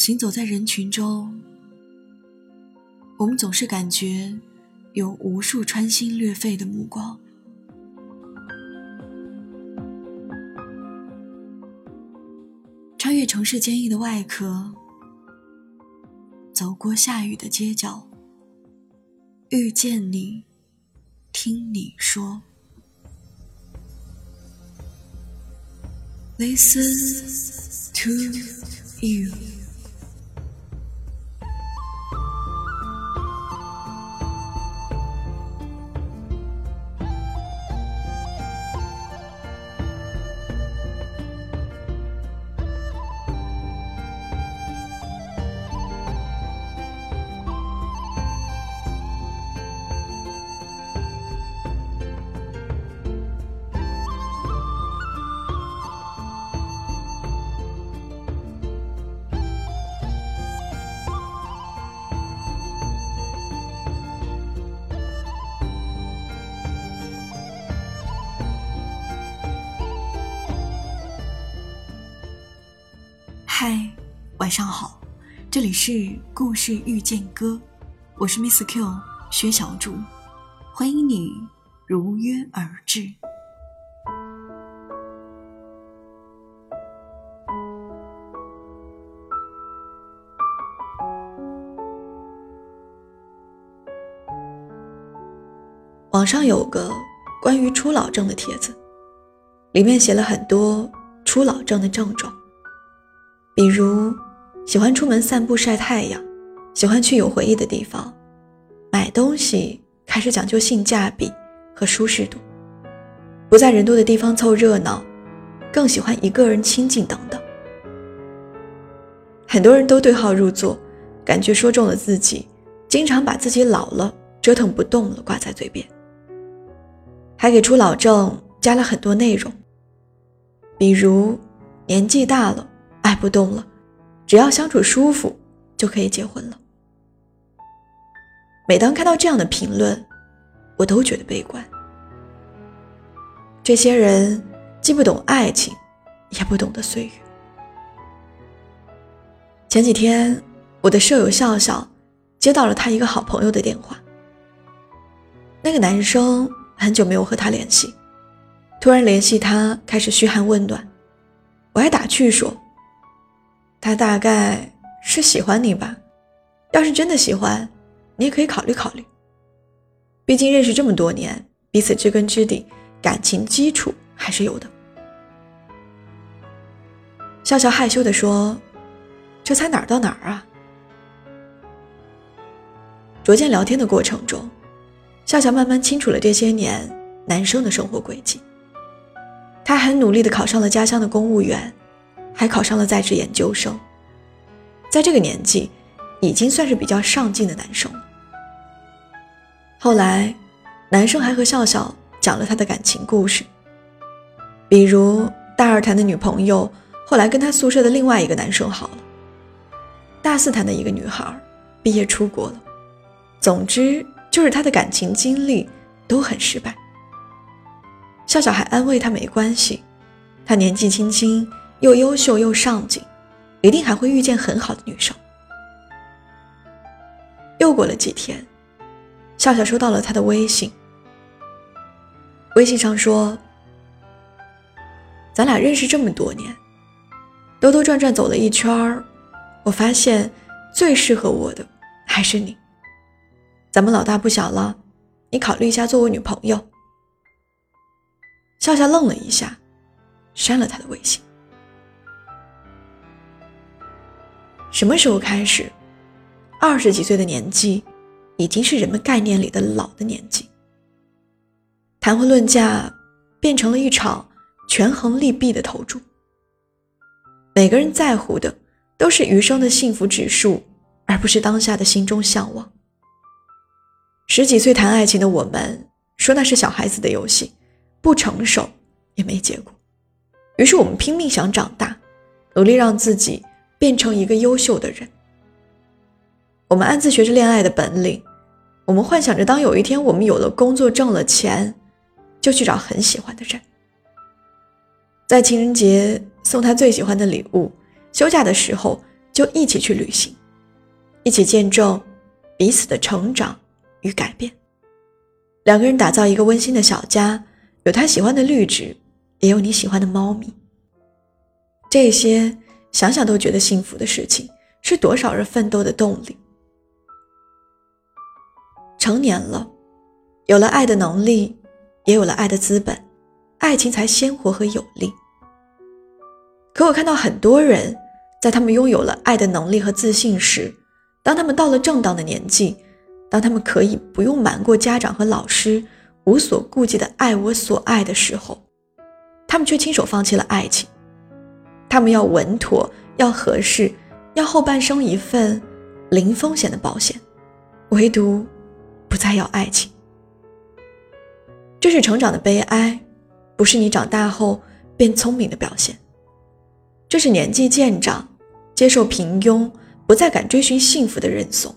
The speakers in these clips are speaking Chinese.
行走在人群中，我们总是感觉有无数穿心裂肺的目光。穿越城市坚硬的外壳，走过下雨的街角，遇见你，听你说，Listen to you。嗨，晚上好，这里是故事遇见歌，我是 Miss Q 薛小竹，欢迎你如约而至。网上有个关于初老症的帖子，里面写了很多初老症的症状。比如，喜欢出门散步晒太阳，喜欢去有回忆的地方，买东西开始讲究性价比和舒适度，不在人多的地方凑热闹，更喜欢一个人清静等等。很多人都对号入座，感觉说中了自己，经常把自己老了、折腾不动了挂在嘴边，还给初老症加了很多内容，比如年纪大了。爱不动了，只要相处舒服就可以结婚了。每当看到这样的评论，我都觉得悲观。这些人既不懂爱情，也不懂得岁月。前几天，我的舍友笑笑接到了他一个好朋友的电话。那个男生很久没有和他联系，突然联系他，开始嘘寒问暖。我还打趣说。他大概是喜欢你吧，要是真的喜欢，你也可以考虑考虑。毕竟认识这么多年，彼此知根知底，感情基础还是有的。笑笑害羞地说：“这才哪儿到哪儿啊？”逐渐聊天的过程中，笑笑慢慢清楚了这些年男生的生活轨迹。他很努力地考上了家乡的公务员。还考上了在职研究生，在这个年纪，已经算是比较上进的男生。后来，男生还和笑笑讲了他的感情故事，比如大二谈的女朋友，后来跟他宿舍的另外一个男生好了；大四谈的一个女孩，毕业出国了。总之，就是他的感情经历都很失败。笑笑还安慰他没关系，他年纪轻轻。又优秀又上进，一定还会遇见很好的女生。又过了几天，笑笑收到了他的微信。微信上说：“咱俩认识这么多年，兜兜转转走了一圈儿，我发现最适合我的还是你。咱们老大不小了，你考虑一下做我女朋友。”笑笑愣了一下，删了他的微信。什么时候开始，二十几岁的年纪，已经是人们概念里的老的年纪？谈婚论嫁变成了一场权衡利弊的投注。每个人在乎的都是余生的幸福指数，而不是当下的心中向往。十几岁谈爱情的我们说那是小孩子的游戏，不成熟也没结果。于是我们拼命想长大，努力让自己。变成一个优秀的人。我们暗自学着恋爱的本领，我们幻想着，当有一天我们有了工作挣了钱，就去找很喜欢的人，在情人节送他最喜欢的礼物，休假的时候就一起去旅行，一起见证彼此的成长与改变。两个人打造一个温馨的小家，有他喜欢的绿植，也有你喜欢的猫咪。这些想想都觉得幸福的事情，是多少人奋斗的动力。成年了，有了爱的能力，也有了爱的资本，爱情才鲜活和有力。可我看到很多人，在他们拥有了爱的能力和自信时，当他们到了正当的年纪。当他们可以不用瞒过家长和老师，无所顾忌的爱我所爱的时候，他们却亲手放弃了爱情。他们要稳妥，要合适，要后半生一份零风险的保险，唯独不再要爱情。这是成长的悲哀，不是你长大后变聪明的表现。这是年纪渐长，接受平庸，不再敢追寻幸福的认怂。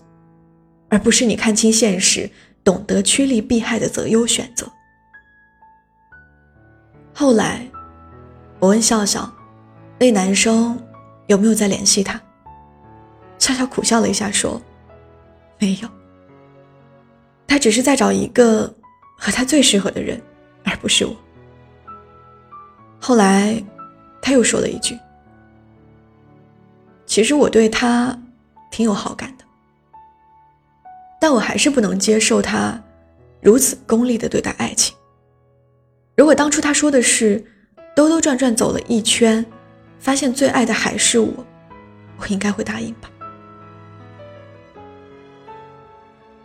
而不是你看清现实、懂得趋利避害的择优选择。后来，我问笑笑，那男生有没有再联系他？笑笑苦笑了一下，说：“没有。他只是在找一个和他最适合的人，而不是我。”后来，他又说了一句：“其实我对他挺有好感的。”但我还是不能接受他如此功利的对待爱情。如果当初他说的是兜兜转转走了一圈，发现最爱的还是我，我应该会答应吧。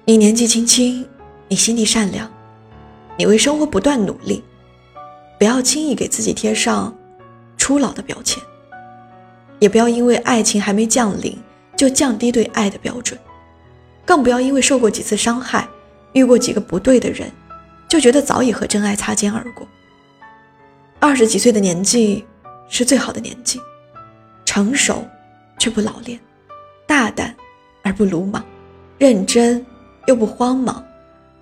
你年纪轻轻，你心地善良，你为生活不断努力，不要轻易给自己贴上初老的标签，也不要因为爱情还没降临就降低对爱的标准。更不要因为受过几次伤害，遇过几个不对的人，就觉得早已和真爱擦肩而过。二十几岁的年纪是最好的年纪，成熟却不老练，大胆而不鲁莽，认真又不慌忙，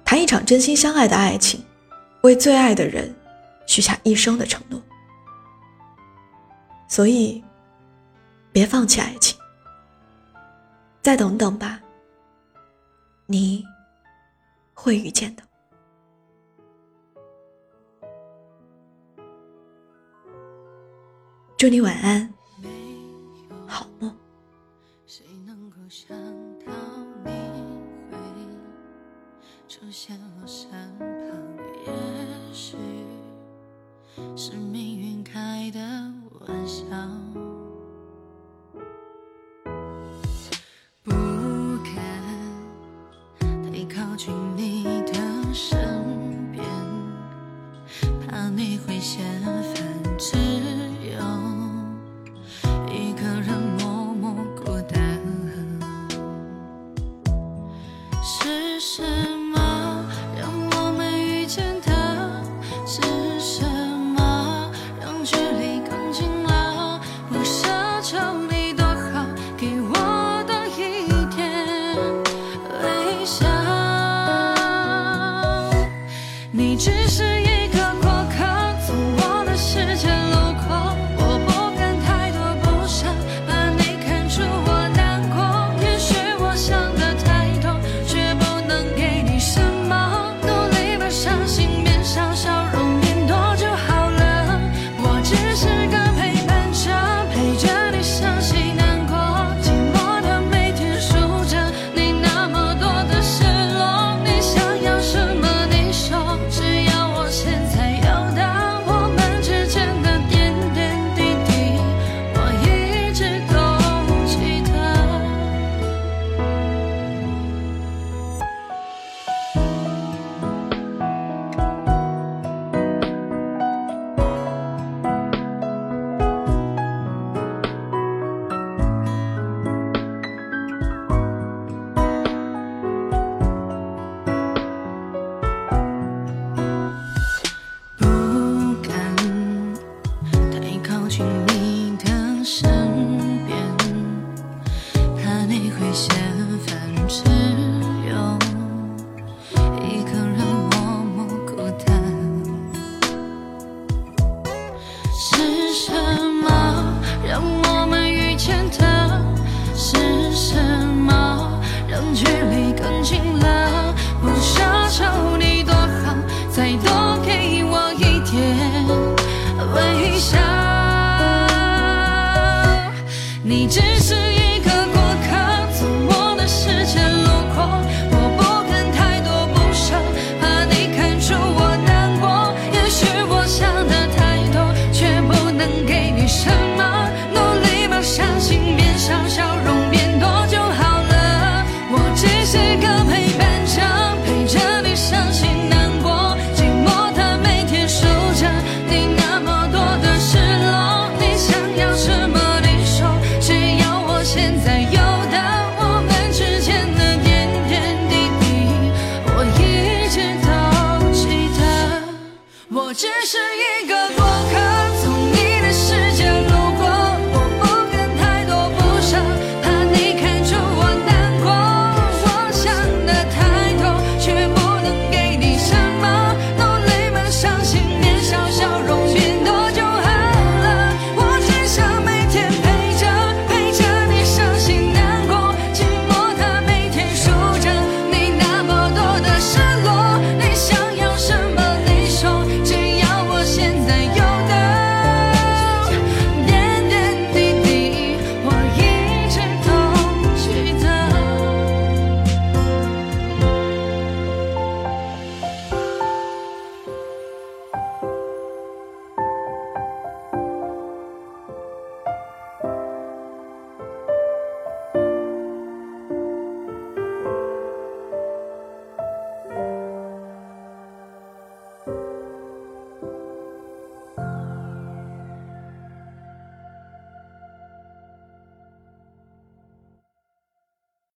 谈一场真心相爱的爱情，为最爱的人许下一生的承诺。所以，别放弃爱情，再等等吧。你会遇见的。祝你晚安，好梦。谁能够想到你会出现我身旁？也许是命运开的玩笑。你只是千分只有一个人默默孤单是什么让我们遇见的是什么让距离更近了不奢求你多好再多给我一点微笑你知我只是一个过客